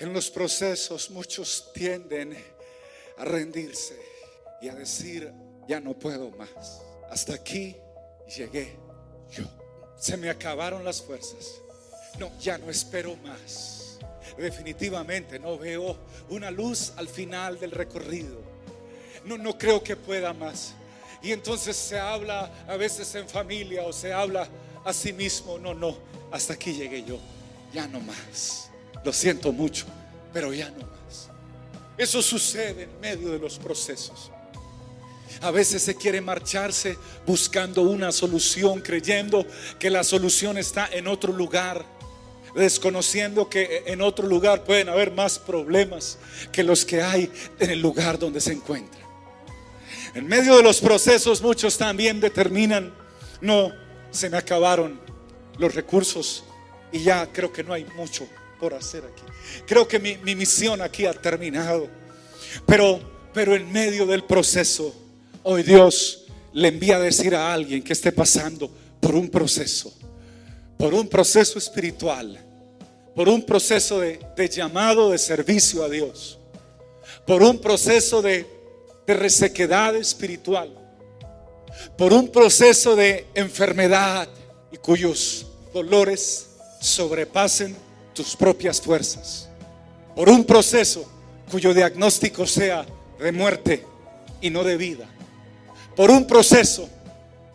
En los procesos muchos tienden a rendirse y a decir, ya no puedo más. Hasta aquí llegué yo. Se me acabaron las fuerzas. No, ya no espero más. Definitivamente no veo una luz al final del recorrido. No, no creo que pueda más. Y entonces se habla a veces en familia o se habla a sí mismo. No, no, hasta aquí llegué yo. Ya no más. Lo siento mucho, pero ya no más. Eso sucede en medio de los procesos. A veces se quiere marcharse buscando una solución, creyendo que la solución está en otro lugar, desconociendo que en otro lugar pueden haber más problemas que los que hay en el lugar donde se encuentra. En medio de los procesos muchos también determinan, no, se me acabaron los recursos y ya creo que no hay mucho por hacer aquí. Creo que mi, mi misión aquí ha terminado. Pero, pero en medio del proceso, hoy Dios le envía a decir a alguien que esté pasando por un proceso, por un proceso espiritual, por un proceso de, de llamado de servicio a Dios, por un proceso de, de resequedad espiritual, por un proceso de enfermedad y cuyos dolores sobrepasen propias fuerzas, por un proceso cuyo diagnóstico sea de muerte y no de vida, por un proceso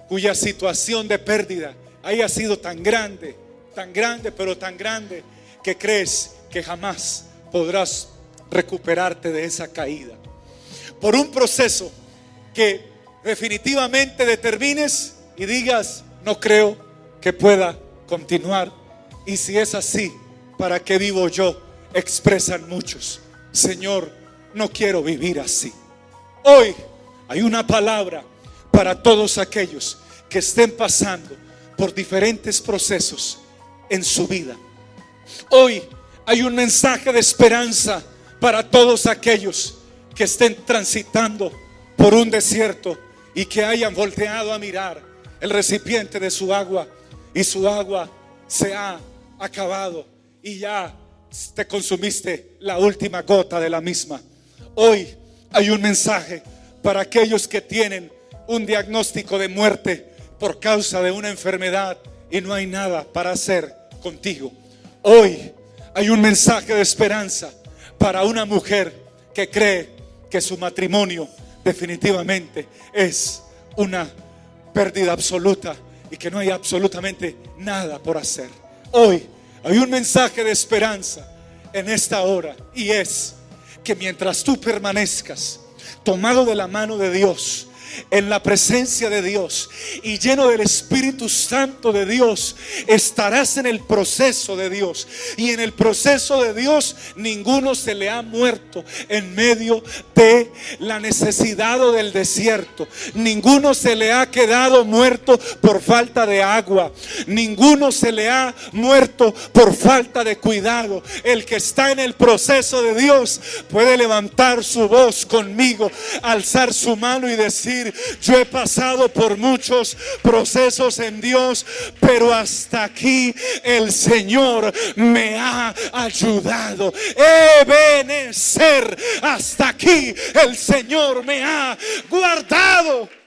cuya situación de pérdida haya sido tan grande, tan grande, pero tan grande, que crees que jamás podrás recuperarte de esa caída. Por un proceso que definitivamente determines y digas, no creo que pueda continuar. Y si es así, ¿para qué vivo yo? Expresan muchos. Señor, no quiero vivir así. Hoy hay una palabra para todos aquellos que estén pasando por diferentes procesos en su vida. Hoy hay un mensaje de esperanza para todos aquellos que estén transitando por un desierto y que hayan volteado a mirar el recipiente de su agua y su agua se ha acabado y ya te consumiste la última gota de la misma. Hoy hay un mensaje para aquellos que tienen un diagnóstico de muerte por causa de una enfermedad y no hay nada para hacer contigo. Hoy hay un mensaje de esperanza para una mujer que cree que su matrimonio definitivamente es una pérdida absoluta y que no hay absolutamente nada por hacer. Hoy hay un mensaje de esperanza en esta hora y es que mientras tú permanezcas tomado de la mano de Dios, en la presencia de Dios y lleno del Espíritu Santo de Dios, estarás en el proceso de Dios. Y en el proceso de Dios ninguno se le ha muerto en medio de la necesidad o del desierto. Ninguno se le ha quedado muerto por falta de agua. Ninguno se le ha muerto por falta de cuidado. El que está en el proceso de Dios puede levantar su voz conmigo, alzar su mano y decir, yo he pasado por muchos procesos en Dios, pero hasta aquí el Señor me ha ayudado. Ebenecer, hasta aquí el Señor me ha guardado.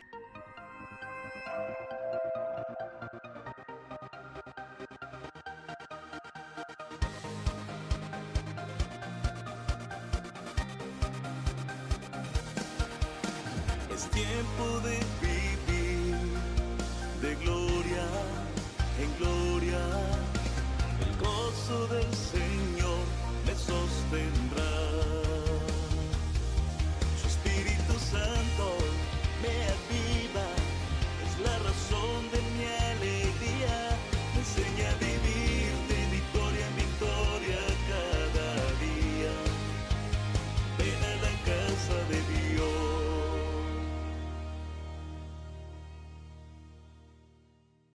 Es tiempo de vivir de gloria en gloria, el gozo de